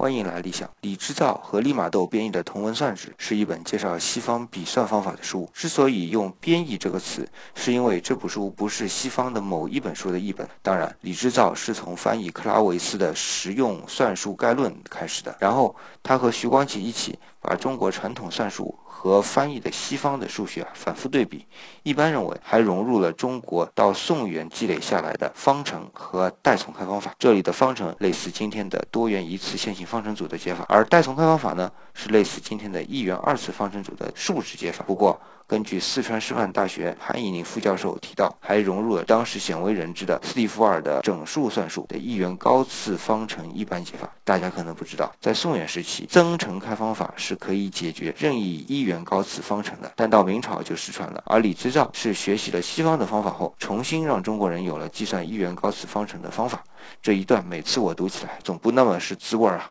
欢迎来理想。李之造和利玛窦编译的《同文算指》是一本介绍西方笔算方法的书。之所以用“编译”这个词，是因为这部书不是西方的某一本书的译本。当然，李之造是从翻译克拉维斯的《实用算术概论》开始的，然后他和徐光启一起把中国传统算术。和翻译的西方的数学反复对比，一般认为还融入了中国到宋元积累下来的方程和代从开方法。这里的方程类似今天的多元一次线性方程组的解法，而代从开方法呢是类似今天的一元二次方程组的数值解法。不过，根据四川师范大学韩以宁副教授提到，还融入了当时鲜为人知的斯蒂夫尔的整数算术的一元高次方程一般解法。大家可能不知道，在宋元时期，增程开方法是可以解决任意一元高次方程的，但到明朝就失传了。而李之造是学习了西方的方法后，重新让中国人有了计算一元高次方程的方法。这一段每次我读起来，总不那么是滋味啊。